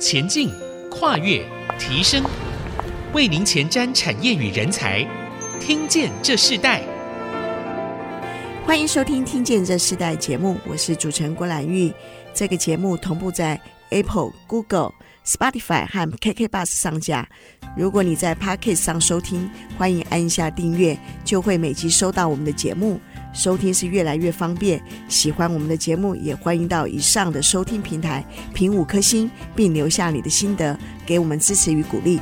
前进、跨越、提升，为您前瞻产业与人才。听见这世代，欢迎收听《听见这世代》节目，我是主持人郭兰玉。这个节目同步在 Apple、Google、Spotify 和 KK Bus 上架。如果你在 Podcast 上收听，欢迎按下订阅，就会每集收到我们的节目。收听是越来越方便，喜欢我们的节目，也欢迎到以上的收听平台评五颗星，并留下你的心得，给我们支持与鼓励。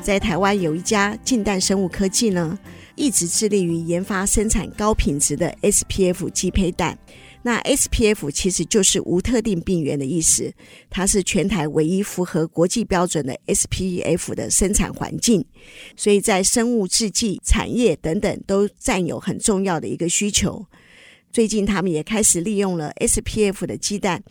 在台湾有一家近代生物科技呢，一直致力于研发生产高品质的 SPF 鸡胚蛋。那 SPF 其实就是无特定病原的意思，它是全台唯一符合国际标准的 SPF 的生产环境，所以在生物制剂产业等等都占有很重要的一个需求。最近他们也开始利用了 SPF 的鸡蛋，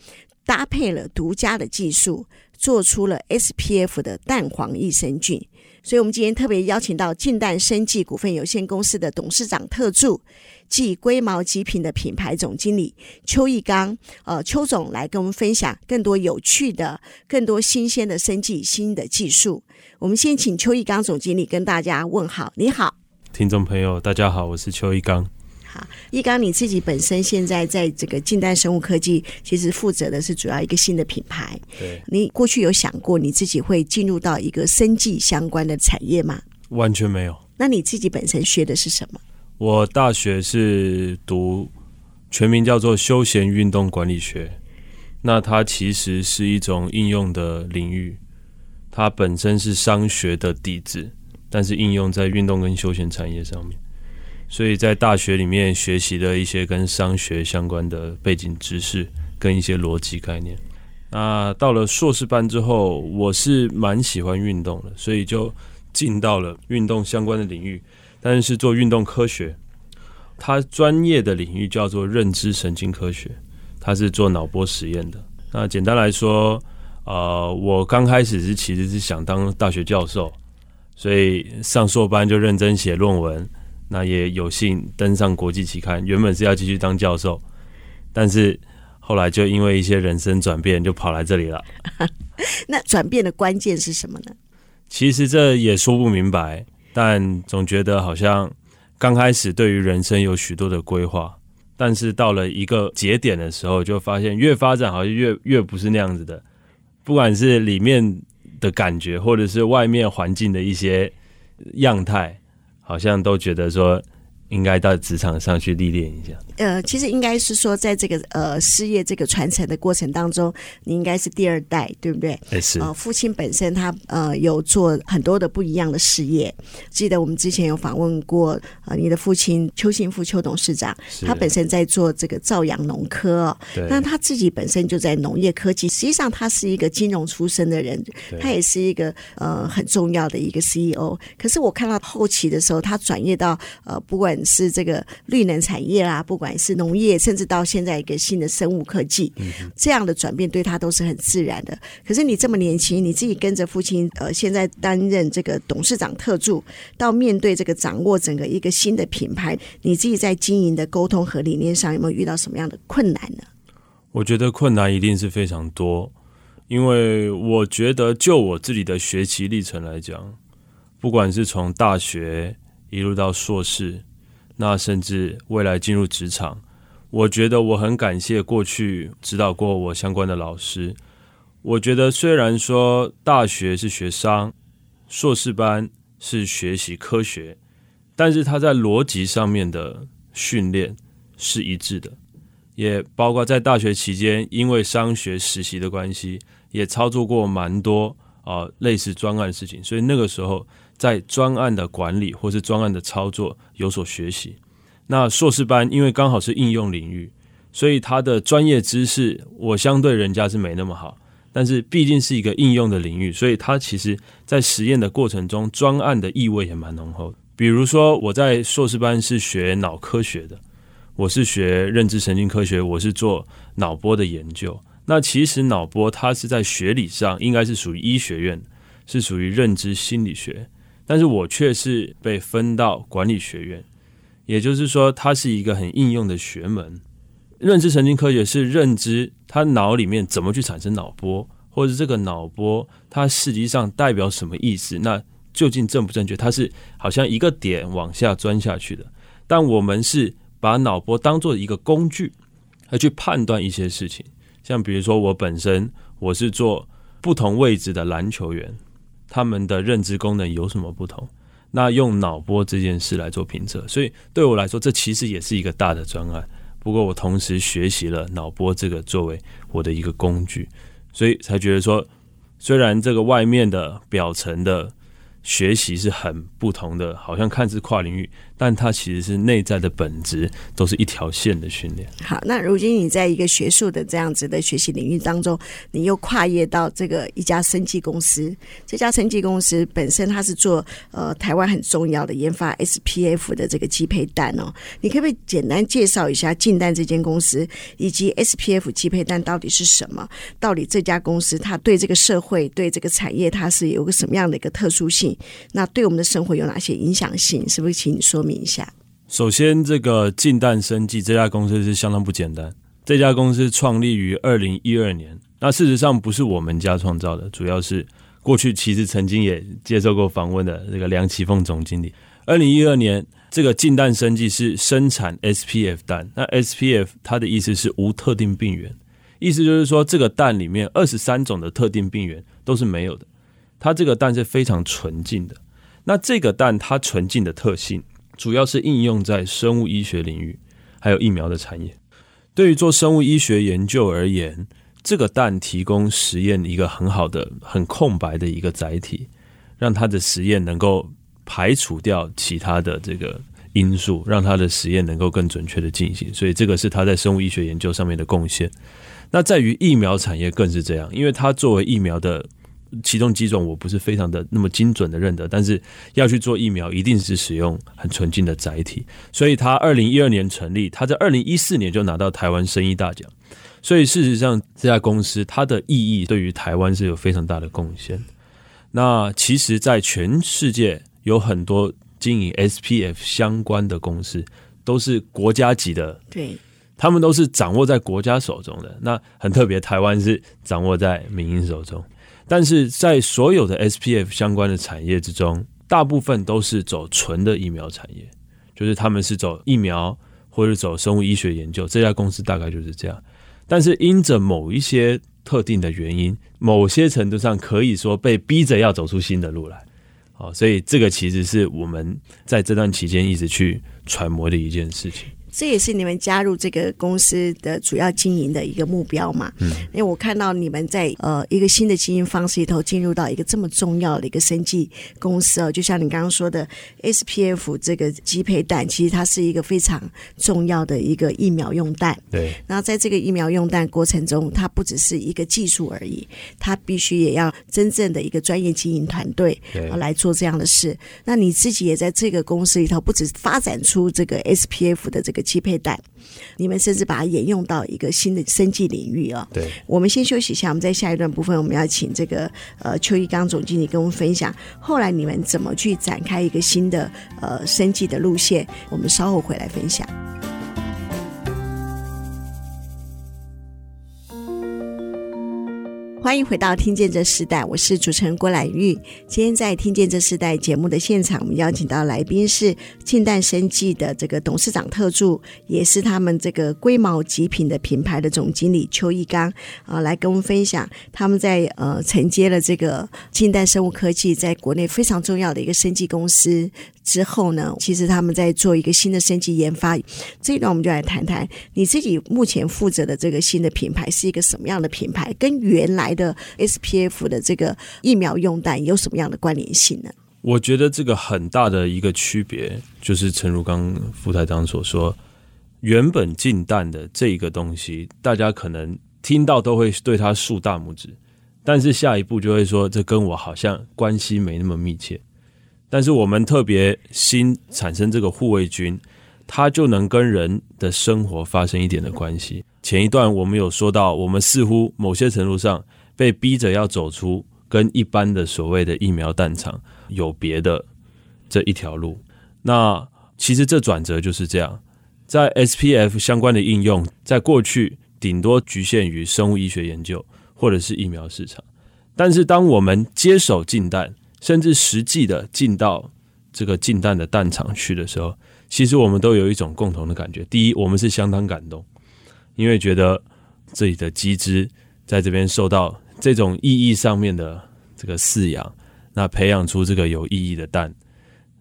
搭配了独家的技术，做出了 SPF 的蛋黄益生菌。所以，我们今天特别邀请到近代生技股份有限公司的董事长特助，即龟毛极品的品牌总经理邱义刚，呃，邱总来跟我们分享更多有趣的、更多新鲜的生技新的技术。我们先请邱义刚总经理跟大家问好，你好，听众朋友，大家好，我是邱义刚。义刚，你自己本身现在在这个近代生物科技，其实负责的是主要一个新的品牌。对，你过去有想过你自己会进入到一个生计相关的产业吗？完全没有。那你自己本身学的是什么？我大学是读全名叫做休闲运动管理学，那它其实是一种应用的领域，它本身是商学的底子，但是应用在运动跟休闲产业上面。所以在大学里面学习了一些跟商学相关的背景知识，跟一些逻辑概念。那到了硕士班之后，我是蛮喜欢运动的，所以就进到了运动相关的领域，但是做运动科学。它专业的领域叫做认知神经科学，它是做脑波实验的。那简单来说，呃，我刚开始是其实是想当大学教授，所以上硕班就认真写论文。那也有幸登上国际期刊，原本是要继续当教授，但是后来就因为一些人生转变，就跑来这里了。那转变的关键是什么呢？其实这也说不明白，但总觉得好像刚开始对于人生有许多的规划，但是到了一个节点的时候，就发现越发展好像越越不是那样子的，不管是里面的感觉，或者是外面环境的一些样态。好像都觉得说，应该到职场上去历练一下。呃，其实应该是说，在这个呃事业这个传承的过程当中，你应该是第二代，对不对？欸、是。呃，父亲本身他呃有做很多的不一样的事业。记得我们之前有访问过呃你的父亲邱信富邱董事长，他本身在做这个造阳农科、哦，那他自己本身就在农业科技，实际上他是一个金融出身的人，他也是一个呃很重要的一个 CEO。可是我看到后期的时候，他转业到呃不管是这个绿能产业啦，不管不管是农业，甚至到现在一个新的生物科技，嗯、这样的转变对他都是很自然的。可是你这么年轻，你自己跟着父亲，呃，现在担任这个董事长特助，到面对这个掌握整个一个新的品牌，你自己在经营的沟通和理念上有没有遇到什么样的困难呢？我觉得困难一定是非常多，因为我觉得就我自己的学习历程来讲，不管是从大学一路到硕士。那甚至未来进入职场，我觉得我很感谢过去指导过我相关的老师。我觉得虽然说大学是学商，硕士班是学习科学，但是他在逻辑上面的训练是一致的，也包括在大学期间，因为商学实习的关系，也操作过蛮多啊、类似专案的事情，所以那个时候。在专案的管理或是专案的操作有所学习。那硕士班因为刚好是应用领域，所以他的专业知识我相对人家是没那么好。但是毕竟是一个应用的领域，所以他其实在实验的过程中，专案的意味也蛮浓厚的。比如说我在硕士班是学脑科学的，我是学认知神经科学，我是做脑波的研究。那其实脑波它是在学理上应该是属于医学院，是属于认知心理学。但是我却是被分到管理学院，也就是说，它是一个很应用的学门。认知神经科学是认知他脑里面怎么去产生脑波，或者这个脑波它实际上代表什么意思？那究竟正不正确？它是好像一个点往下钻下去的，但我们是把脑波当做一个工具来去判断一些事情。像比如说，我本身我是做不同位置的篮球员，他们的认知功能有什么不同？那用脑波这件事来做评测，所以对我来说，这其实也是一个大的专案。不过我同时学习了脑波这个作为我的一个工具，所以才觉得说，虽然这个外面的表层的。学习是很不同的，好像看似跨领域，但它其实是内在的本质都是一条线的训练。好，那如今你在一个学术的这样子的学习领域当中，你又跨越到这个一家生技公司，这家生技公司本身它是做呃台湾很重要的研发 SPF 的这个鸡胚蛋哦，你可不可以简单介绍一下晋氮这间公司以及 SPF 鸡胚蛋到底是什么？到底这家公司它对这个社会对这个产业它是有个什么样的一个特殊性？那对我们的生活有哪些影响性？是不是请你说明一下？首先，这个晋氮生技这家公司是相当不简单。这家公司创立于二零一二年，那事实上不是我们家创造的，主要是过去其实曾经也接受过访问的这个梁启凤总经理。二零一二年，这个晋氮生技是生产 SPF 蛋，那 SPF 它的意思是无特定病原，意思就是说这个蛋里面二十三种的特定病原都是没有的。它这个蛋是非常纯净的，那这个蛋它纯净的特性，主要是应用在生物医学领域，还有疫苗的产业。对于做生物医学研究而言，这个蛋提供实验一个很好的、很空白的一个载体，让它的实验能够排除掉其他的这个因素，让它的实验能够更准确的进行。所以这个是它在生物医学研究上面的贡献。那在于疫苗产业更是这样，因为它作为疫苗的。启动机种我不是非常的那么精准的认得，但是要去做疫苗，一定是使用很纯净的载体。所以他二零一二年成立，他在二零一四年就拿到台湾生意大奖。所以事实上，这家公司它的意义对于台湾是有非常大的贡献。那其实，在全世界有很多经营 SPF 相关的公司，都是国家级的，对，他们都是掌握在国家手中的。那很特别，台湾是掌握在民营手中。但是在所有的 SPF 相关的产业之中，大部分都是走纯的疫苗产业，就是他们是走疫苗或者走生物医学研究。这家公司大概就是这样。但是因着某一些特定的原因，某些程度上可以说被逼着要走出新的路来。好，所以这个其实是我们在这段期间一直去揣摩的一件事情。这也是你们加入这个公司的主要经营的一个目标嘛？嗯，因为我看到你们在呃一个新的经营方式里头进入到一个这么重要的一个生计公司哦，就像你刚刚说的 SPF 这个鸡胚蛋，其实它是一个非常重要的一个疫苗用蛋。对。然后在这个疫苗用蛋过程中，它不只是一个技术而已，它必须也要真正的一个专业经营团队来做这样的事。那你自己也在这个公司里头，不止发展出这个 SPF 的这个。鸡胚蛋，你们甚至把它沿用到一个新的生计领域啊！对，我们先休息一下，我们在下一段部分，我们要请这个呃邱一刚总经理跟我们分享，后来你们怎么去展开一个新的呃生计的路线，我们稍后回来分享。欢迎回到《听见这时代》，我是主持人郭兰玉。今天在《听见这时代》节目的现场，我们邀请到来宾是晋氮生技的这个董事长特助，也是他们这个龟毛极品的品牌的总经理邱一刚啊，来跟我们分享他们在呃承接了这个近代生物科技在国内非常重要的一个生技公司。之后呢，其实他们在做一个新的生技研发，这一段我们就来谈谈你自己目前负责的这个新的品牌是一个什么样的品牌，跟原来的 SPF 的这个疫苗用弹有什么样的关联性呢？我觉得这个很大的一个区别就是，诚如刚副台长所说，原本晋氮的这一个东西，大家可能听到都会对它竖大拇指，但是下一步就会说，这跟我好像关系没那么密切。但是我们特别新产生这个护卫军，它就能跟人的生活发生一点的关系。前一段我们有说到，我们似乎某些程度上被逼着要走出跟一般的所谓的疫苗蛋场有别的这一条路。那其实这转折就是这样，在 SPF 相关的应用，在过去顶多局限于生物医学研究或者是疫苗市场。但是，当我们接手进蛋，甚至实际的进到这个进蛋的蛋场去的时候，其实我们都有一种共同的感觉。第一，我们是相当感动，因为觉得自己的鸡只在这边受到这种意义上面的这个饲养，那培养出这个有意义的蛋，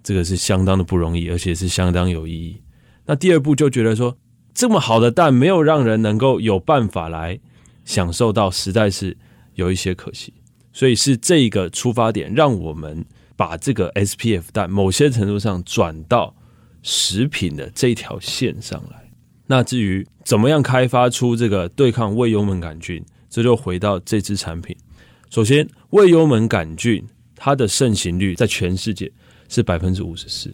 这个是相当的不容易，而且是相当有意义。那第二步就觉得说，这么好的蛋没有让人能够有办法来享受到，实在是有一些可惜。所以是这个出发点，让我们把这个 SPF 蛋某些程度上转到食品的这条线上来。那至于怎么样开发出这个对抗胃幽门杆菌，这就回到这支产品。首先，胃幽门杆菌它的盛行率在全世界是百分之五十四。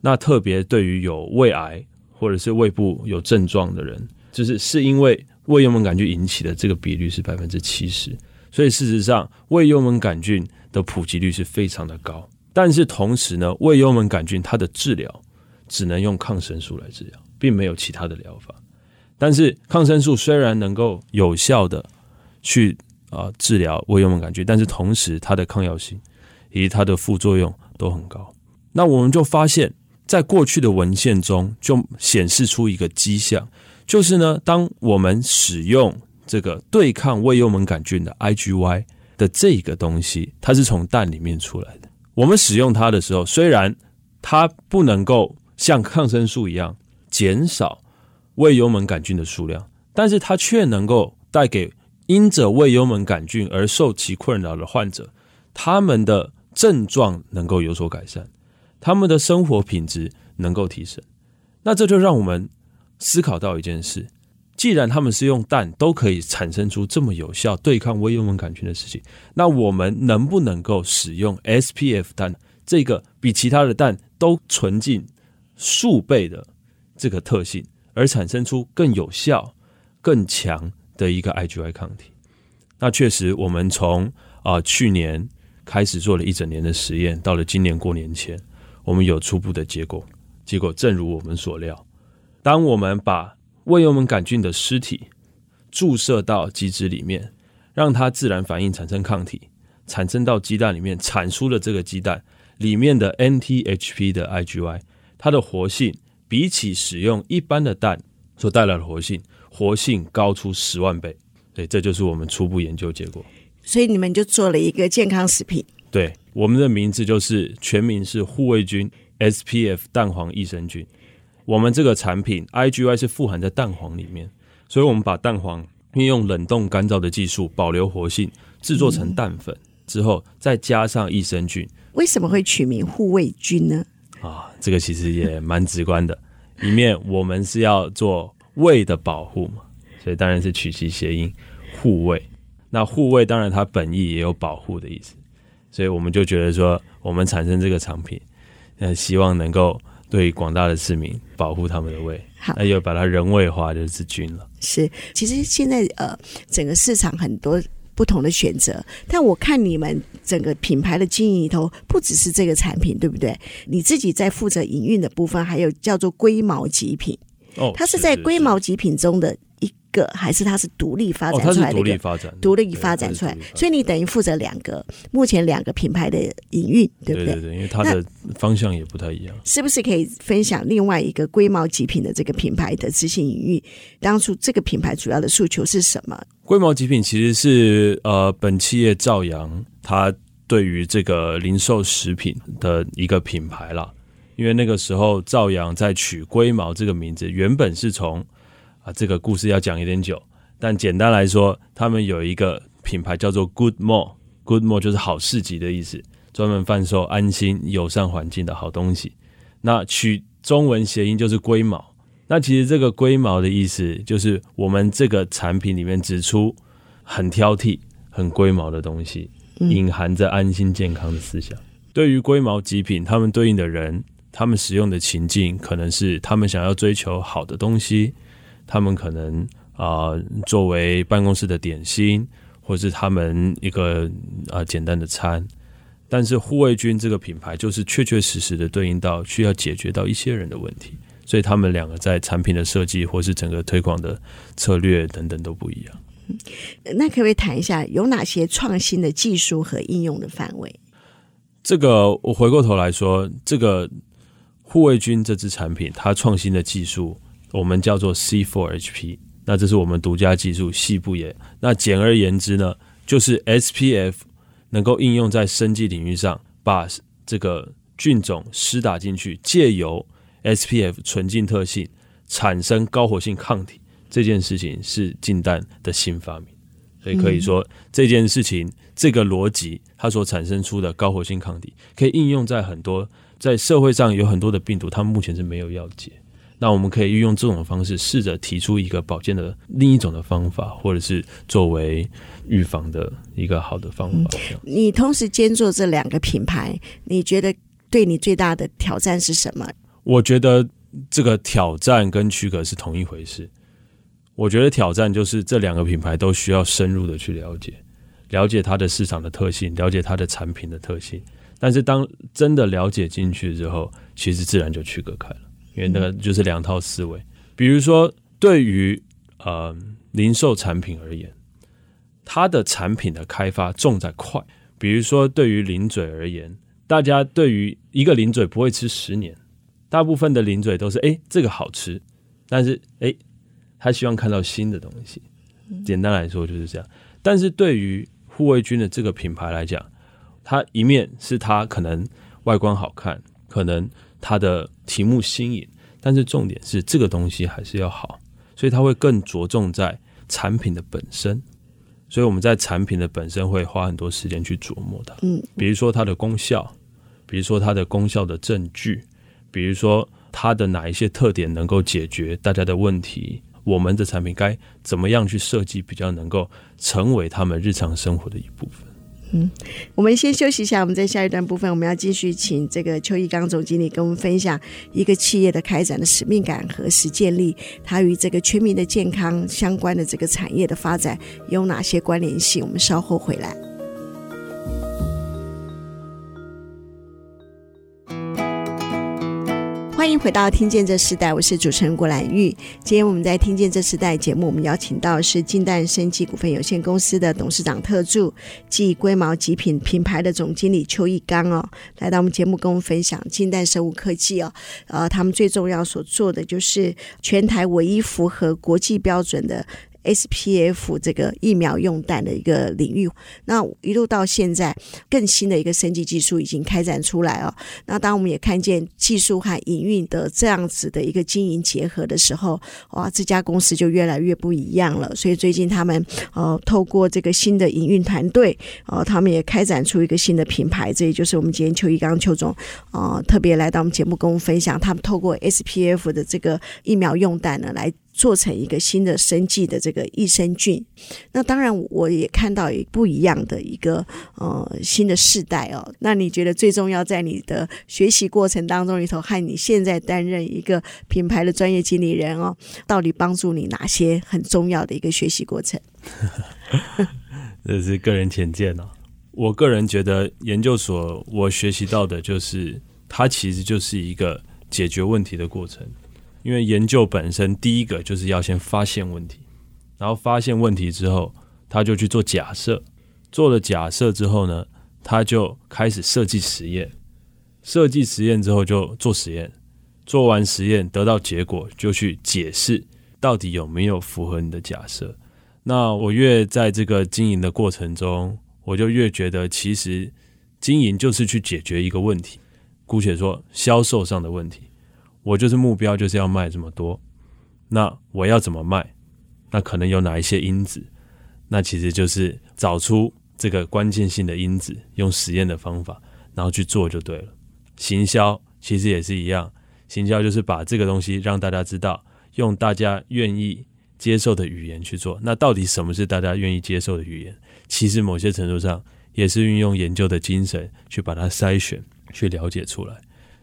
那特别对于有胃癌或者是胃部有症状的人，就是是因为胃幽门杆菌引起的这个比率是百分之七十。所以事实上，胃幽门杆菌的普及率是非常的高。但是同时呢，胃幽门杆菌它的治疗只能用抗生素来治疗，并没有其他的疗法。但是抗生素虽然能够有效的去啊治疗胃幽门杆菌，但是同时它的抗药性以及它的副作用都很高。那我们就发现，在过去的文献中就显示出一个迹象，就是呢，当我们使用这个对抗胃幽门杆菌的 IGY 的这个东西，它是从蛋里面出来的。我们使用它的时候，虽然它不能够像抗生素一样减少胃幽门杆菌的数量，但是它却能够带给因着胃幽门杆菌而受其困扰的患者，他们的症状能够有所改善，他们的生活品质能够提升。那这就让我们思考到一件事。既然他们是用蛋都可以产生出这么有效对抗胃幽门杆菌的事情，那我们能不能够使用 SPF 蛋这个比其他的蛋都纯净数倍的这个特性，而产生出更有效、更强的一个 IgY 抗体？那确实，我们从啊、去年开始做了一整年的实验，到了今年过年前，我们有初步的结果。结果正如我们所料，当我们把胃幽门杆菌的尸体注射到鸡只里面，让它自然反应产生抗体，产生到鸡蛋里面，产出了这个鸡蛋里面的 NTHP 的 IgY，它的活性比起使用一般的蛋所带来的活性，活性高出十万倍。对，这就是我们初步研究结果。所以你们就做了一个健康食品。对，我们的名字就是全名是护卫菌 SPF 蛋黄益生菌。我们这个产品 IGY 是富含在蛋黄里面，所以我们把蛋黄运用冷冻干燥的技术保留活性，制作成蛋粉之后，再加上益生菌。为什么会取名护卫菌呢？啊，这个其实也蛮直观的。里面我们是要做胃的保护嘛，所以当然是取其谐音护胃。那护胃当然它本意也有保护的意思，所以我们就觉得说，我们产生这个产品，呃，希望能够。对广大的市民保护他们的胃，好，那又把它人味化，就是菌了。是，其实现在呃，整个市场很多不同的选择，但我看你们整个品牌的经营里头，不只是这个产品，对不对？你自己在负责营运的部分，还有叫做龟毛极品，哦，它是在龟毛极品中的一。个还是它是独立发展出来的，独立发展，独立发展出来，所以你等于负责两个，目前两个品牌的营运，对不对？对对，因为它的方向也不太一样。是不是可以分享另外一个龟毛极品的这个品牌的执行营运？当初这个品牌主要的诉求是什么？龟毛极品其实是呃，本企业兆阳他对于这个零售食品的一个品牌啦。因为那个时候兆阳在取龟毛这个名字，原本是从啊，这个故事要讲有点久，但简单来说，他们有一个品牌叫做 Good More，Good More 就是好市集的意思，专门贩售安心友善环境的好东西。那取中文谐音就是龟毛。那其实这个龟毛的意思，就是我们这个产品里面指出很挑剔、很龟毛的东西，隐含着安心健康的思想。对于龟毛极品，他们对应的人，他们使用的情境，可能是他们想要追求好的东西。他们可能啊、呃，作为办公室的点心，或是他们一个啊、呃、简单的餐，但是护卫军这个品牌就是确确实实的对应到需要解决到一些人的问题，所以他们两个在产品的设计或是整个推广的策略等等都不一样。那可不可以谈一下有哪些创新的技术和应用的范围？这个我回过头来说，这个护卫军这支产品，它创新的技术我们叫做 C4HP，那这是我们独家技术，细部也。那简而言之呢，就是 SPF 能够应用在生技领域上，把这个菌种施打进去，借由 SPF 纯净特性产生高活性抗体。这件事情是近代的新发明，所以可以说这件事情这个逻辑它所产生出的高活性抗体，可以应用在很多在社会上有很多的病毒，它们目前是没有药解。那我们可以运用这种方式，试着提出一个保健的另一种的方法，或者是作为预防的一个好的方法。你同时兼做这两个品牌，你觉得对你最大的挑战是什么？我觉得这个挑战跟区隔是同一回事。我觉得挑战就是这两个品牌都需要深入的去了解，了解它的市场的特性，了解它的产品的特性。但是当真的了解进去之后，其实自然就区隔开了，因为那个就是两套思维。比如说，对于呃零售产品而言，它的产品的开发重在快。比如说，对于零嘴而言，大家对于一个零嘴不会吃十年，大部分的零嘴都是哎这个好吃，但是哎。他希望看到新的东西，简单来说就是这样。但是对于护卫军的这个品牌来讲，它一面是它可能外观好看，可能它的题目新颖，但是重点是这个东西还是要好，所以它会更着重在产品的本身。所以我们在产品的本身会花很多时间去琢磨它，嗯，比如说它的功效，比如说它的功效的证据，比如说它的哪一些特点能够解决大家的问题。我们的产品该怎么样去设计，比较能够成为他们日常生活的一部分？嗯，我们先休息一下，我们在下一段部分，我们要继续请这个邱义刚总经理跟我们分享一个企业的开展的使命感和实践力，它与这个全民的健康相关的这个产业的发展有哪些关联性？我们稍后回来。欢迎回到《听见这时代》，我是主持人郭兰玉。今天我们在《听见这时代》节目，我们邀请到是净氮生技股份有限公司的董事长特助暨龟毛极品品牌的总经理邱义刚哦，来到我们节目跟我们分享净氮生物科技哦，呃，他们最重要所做的就是全台唯一符合国际标准的。SPF 这个疫苗用弹的一个领域，那一路到现在，更新的一个升级技术已经开展出来哦。那当我们也看见技术和营运的这样子的一个经营结合的时候，哇，这家公司就越来越不一样了。所以最近他们呃，透过这个新的营运团队，呃，他们也开展出一个新的品牌，这也就是我们今天邱一刚邱总呃，特别来到我们节目跟我们分享，他们透过 SPF 的这个疫苗用弹呢来。做成一个新的生计的这个益生菌，那当然我也看到也不一样的一个呃新的世代哦。那你觉得最重要在你的学习过程当中里头，和你现在担任一个品牌的专业经理人哦，到底帮助你哪些很重要的一个学习过程？这是个人浅见哦。我个人觉得研究所我学习到的就是，它其实就是一个解决问题的过程。因为研究本身，第一个就是要先发现问题，然后发现问题之后，他就去做假设，做了假设之后呢，他就开始设计实验，设计实验之后就做实验，做完实验得到结果就去解释到底有没有符合你的假设。那我越在这个经营的过程中，我就越觉得其实经营就是去解决一个问题，姑且说销售上的问题。我就是目标，就是要卖这么多。那我要怎么卖？那可能有哪一些因子？那其实就是找出这个关键性的因子，用实验的方法，然后去做就对了。行销其实也是一样，行销就是把这个东西让大家知道，用大家愿意接受的语言去做。那到底什么是大家愿意接受的语言？其实某些程度上也是运用研究的精神去把它筛选、去了解出来。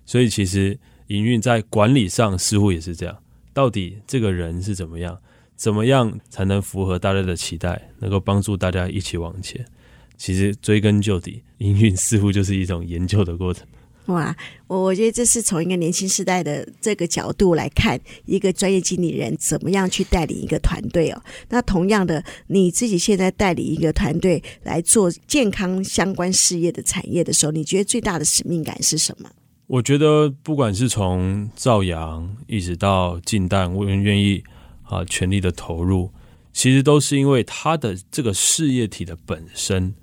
所以其实。营运在管理上似乎也是这样，到底这个人是怎么样？怎么样才能符合大家的期待，能够帮助大家一起往前？其实追根究底，营运似乎就是一种研究的过程。哇，我我觉得这是从一个年轻时代的这个角度来看，一个专业经理人怎么样去带领一个团队哦。那同样的，你自己现在带领一个团队来做健康相关事业的产业的时候，你觉得最大的使命感是什么？我觉得不管是从造谣一直到近代，我们愿意啊全力的投入，其实都是因为他的这个事业体的本身，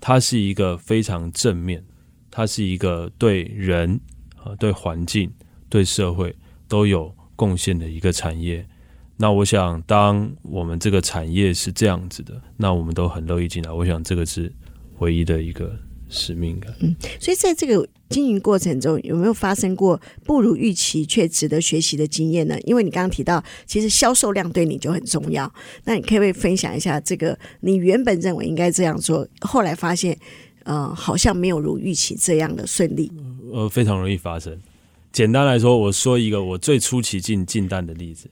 它是一个非常正面。它是一个对人啊、对环境、对社会都有贡献的一个产业。那我想，当我们这个产业是这样子的，那我们都很乐意进来。我想，这个是唯一的一个使命感。嗯，所以在这个经营过程中，有没有发生过不如预期却值得学习的经验呢？因为你刚刚提到，其实销售量对你就很重要。那你可不可以分享一下这个你原本认为应该这样做，后来发现？呃，好像没有如预期这样的顺利。呃，非常容易发生。简单来说，我说一个我最初期进进蛋的例子。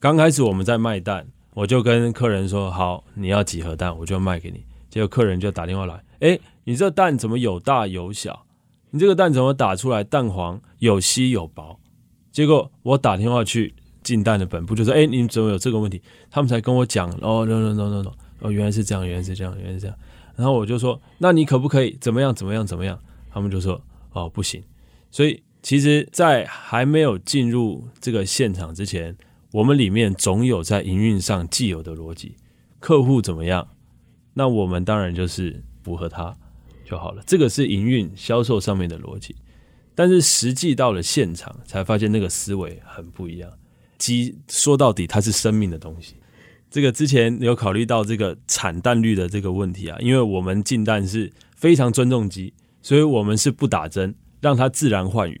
刚开始我们在卖蛋，我就跟客人说：“好，你要几盒蛋，我就卖给你。”结果客人就打电话来：“哎，你这蛋怎么有大有小？你这个蛋怎么打出来蛋黄有稀有薄？”结果我打电话去进蛋的本部，就说：“哎，你怎么有这个问题？”他们才跟我讲：“哦，no no no no no，哦，原来是这样，原来是这样，原来是这样。”然后我就说：“那你可不可以怎么样？怎么样？怎么样？”他们就说：“哦，不行。”所以，其实，在还没有进入这个现场之前，我们里面总有在营运上既有的逻辑。客户怎么样，那我们当然就是符合它就好了。这个是营运销售上面的逻辑。但是实际到了现场，才发现那个思维很不一样。鸡说到底，它是生命的东西。这个之前有考虑到这个产蛋率的这个问题啊，因为我们进蛋是非常尊重鸡，所以我们是不打针，让它自然换羽。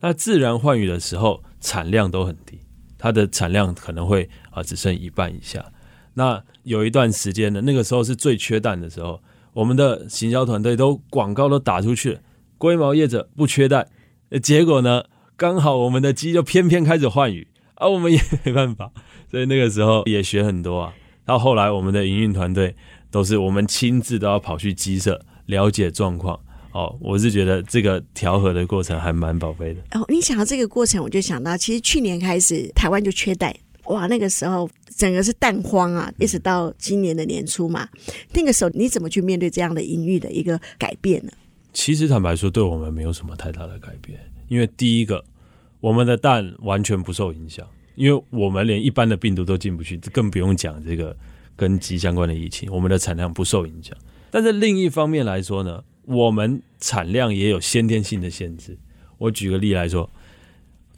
那自然换羽的时候，产量都很低，它的产量可能会啊只剩一半以下。那有一段时间呢，那个时候是最缺蛋的时候，我们的行销团队都广告都打出去了，龟毛业者不缺蛋。结果呢，刚好我们的鸡就偏偏开始换羽，而我们也没办法。所以那个时候也学很多啊，到后来我们的营运团队都是我们亲自都要跑去鸡舍了解状况。哦，我是觉得这个调和的过程还蛮宝贝的。哦，你想到这个过程，我就想到，其实去年开始台湾就缺蛋，哇，那个时候整个是蛋荒啊，一直到今年的年初嘛。那个时候你怎么去面对这样的营运的一个改变呢？其实坦白说，对我们没有什么太大的改变，因为第一个，我们的蛋完全不受影响。因为我们连一般的病毒都进不去，更不用讲这个跟鸡相关的疫情，我们的产量不受影响。但是另一方面来说呢，我们产量也有先天性的限制。我举个例来说，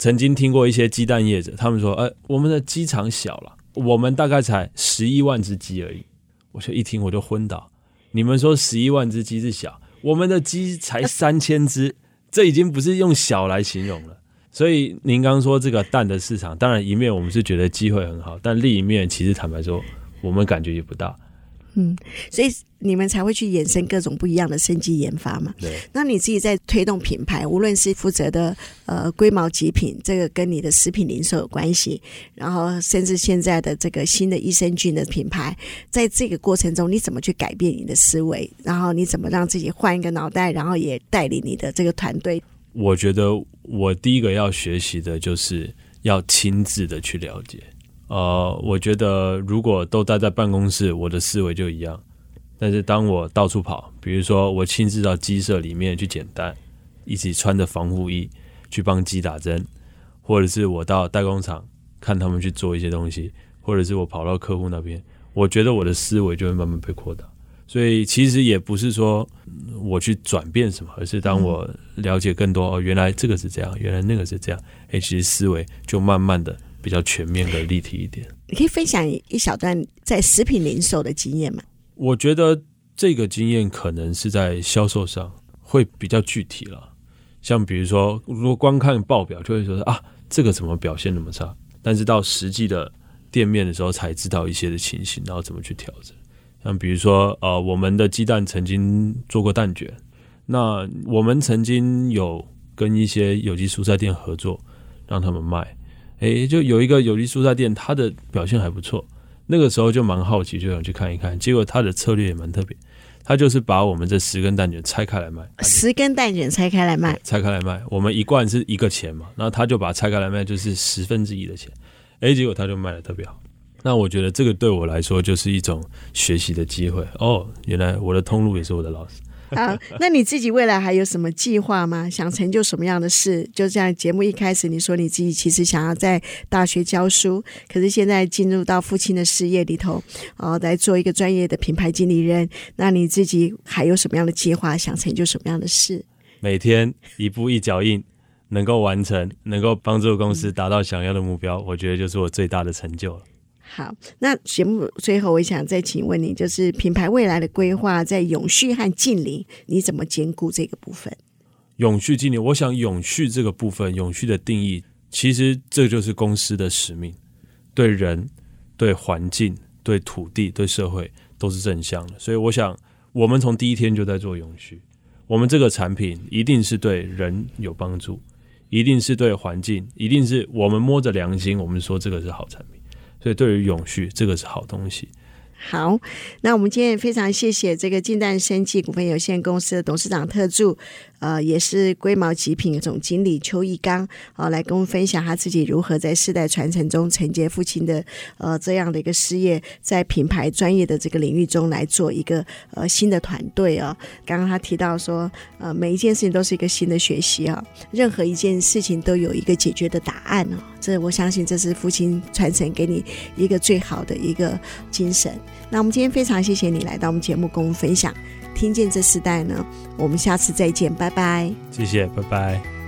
曾经听过一些鸡蛋业者，他们说：“哎，我们的鸡场小了，我们大概才十一万只鸡而已。”我就一听我就昏倒。你们说十一万只鸡是小，我们的鸡才 三千只，这已经不是用小来形容了。所以您刚刚说这个蛋的市场，当然一面我们是觉得机会很好，但另一面其实坦白说，我们感觉也不大。嗯，所以你们才会去衍生各种不一样的升级研发嘛。对。那你自己在推动品牌，无论是负责的呃龟毛极品，这个跟你的食品零售有关系，然后甚至现在的这个新的益生菌的品牌，在这个过程中，你怎么去改变你的思维？然后你怎么让自己换一个脑袋，然后也带领你的这个团队？我觉得我第一个要学习的就是要亲自的去了解。呃，我觉得如果都待在办公室，我的思维就一样。但是当我到处跑，比如说我亲自到鸡舍里面去捡蛋，一起穿着防护衣去帮鸡打针，或者是我到代工厂看他们去做一些东西，或者是我跑到客户那边，我觉得我的思维就会慢慢被扩大。所以其实也不是说我去转变什么，而是当我了解更多哦，原来这个是这样，原来那个是这样，哎，其实思维就慢慢的比较全面的立体一点。你可以分享一小段在食品零售的经验吗？我觉得这个经验可能是在销售上会比较具体了，像比如说，如果光看报表就会说啊，这个怎么表现那么差？但是到实际的店面的时候才知道一些的情形，然后怎么去调整。像比如说，呃，我们的鸡蛋曾经做过蛋卷，那我们曾经有跟一些有机蔬菜店合作，让他们卖，诶，就有一个有机蔬菜店，它的表现还不错，那个时候就蛮好奇，就想去看一看，结果他的策略也蛮特别，他就是把我们这十根蛋卷拆开来卖，十根蛋卷拆开来卖，拆开来卖，我们一罐是一个钱嘛，然后他就把它拆开来卖，就是十分之一的钱，哎，结果他就卖的特别好。那我觉得这个对我来说就是一种学习的机会哦，原来我的通路也是我的老师。好，那你自己未来还有什么计划吗？想成就什么样的事？就这样节目一开始你说你自己其实想要在大学教书，可是现在进入到父亲的事业里头，哦，来做一个专业的品牌经理人。那你自己还有什么样的计划？想成就什么样的事？每天一步一脚印，能够完成，能够帮助公司达到想要的目标，我觉得就是我最大的成就了。好，那节目最后，我想再请问你，就是品牌未来的规划，在永续和近邻，你怎么兼顾这个部分？永续近邻，我想永续这个部分，永续的定义，其实这就是公司的使命，对人、对环境、对土地、对社会都是正向的。所以，我想我们从第一天就在做永续，我们这个产品一定是对人有帮助，一定是对环境，一定是我们摸着良心，我们说这个是好产品。所以，对于永续，这个是好东西。好，那我们今天也非常谢谢这个近代生技股份有限公司的董事长特助。呃，也是龟毛极品总经理邱义刚啊，来跟我们分享他自己如何在世代传承中承接父亲的呃这样的一个事业，在品牌专业的这个领域中来做一个呃新的团队啊。刚刚他提到说，呃，每一件事情都是一个新的学习啊，任何一件事情都有一个解决的答案哦。这我相信这是父亲传承给你一个最好的一个精神。那我们今天非常谢谢你来到我们节目跟我们分享。听见这时代呢，我们下次再见，拜拜。谢谢，拜拜。